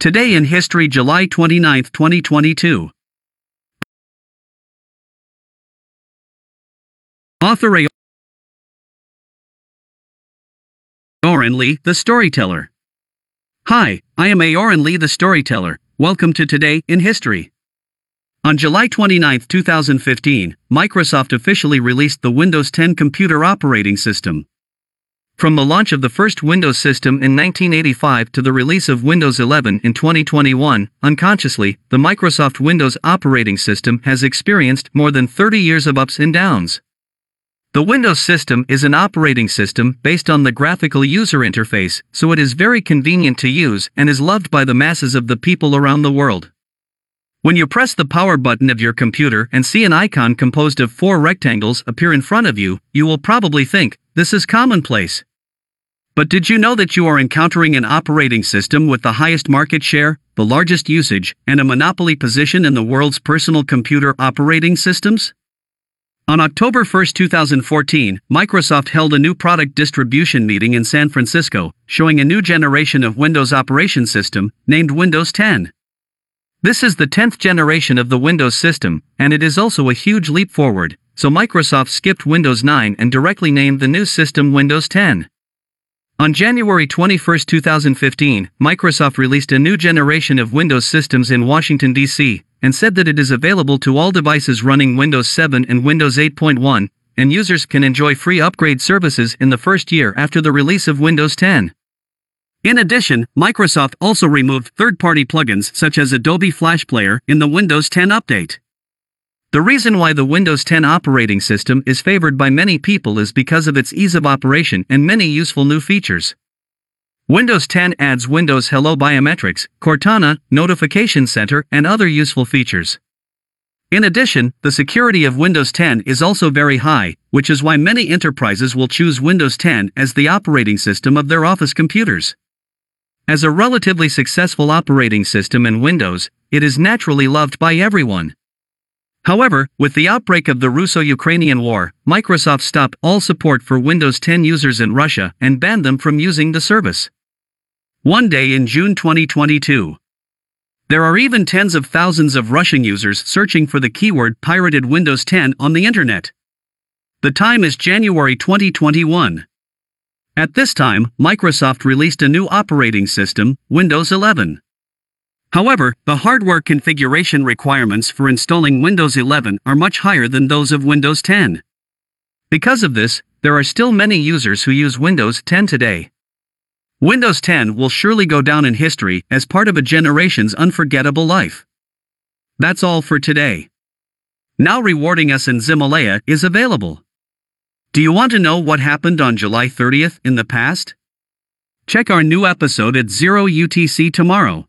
Today in History, July 29, 2022. Author A. Oren Lee, the Storyteller. Hi, I am Aoran Lee, the Storyteller. Welcome to Today in History. On July 29, 2015, Microsoft officially released the Windows 10 computer operating system. From the launch of the first Windows system in 1985 to the release of Windows 11 in 2021, unconsciously, the Microsoft Windows operating system has experienced more than 30 years of ups and downs. The Windows system is an operating system based on the graphical user interface, so it is very convenient to use and is loved by the masses of the people around the world. When you press the power button of your computer and see an icon composed of four rectangles appear in front of you, you will probably think, this is commonplace. But did you know that you are encountering an operating system with the highest market share, the largest usage, and a monopoly position in the world's personal computer operating systems? On October 1, 2014, Microsoft held a new product distribution meeting in San Francisco, showing a new generation of Windows operation system, named Windows 10. This is the 10th generation of the Windows system, and it is also a huge leap forward, so Microsoft skipped Windows 9 and directly named the new system Windows 10. On January 21, 2015, Microsoft released a new generation of Windows systems in Washington, D.C., and said that it is available to all devices running Windows 7 and Windows 8.1, and users can enjoy free upgrade services in the first year after the release of Windows 10. In addition, Microsoft also removed third-party plugins such as Adobe Flash Player in the Windows 10 update. The reason why the Windows 10 operating system is favored by many people is because of its ease of operation and many useful new features. Windows 10 adds Windows Hello Biometrics, Cortana, Notification Center, and other useful features. In addition, the security of Windows 10 is also very high, which is why many enterprises will choose Windows 10 as the operating system of their office computers. As a relatively successful operating system in Windows, it is naturally loved by everyone. However, with the outbreak of the Russo Ukrainian War, Microsoft stopped all support for Windows 10 users in Russia and banned them from using the service. One day in June 2022. There are even tens of thousands of Russian users searching for the keyword pirated Windows 10 on the internet. The time is January 2021. At this time, Microsoft released a new operating system, Windows 11. However, the hardware configuration requirements for installing Windows 11 are much higher than those of Windows 10. Because of this, there are still many users who use Windows 10 today. Windows 10 will surely go down in history as part of a generation's unforgettable life. That's all for today. Now rewarding us in Ximalaya is available. Do you want to know what happened on July 30th in the past? Check our new episode at 0 UTC tomorrow.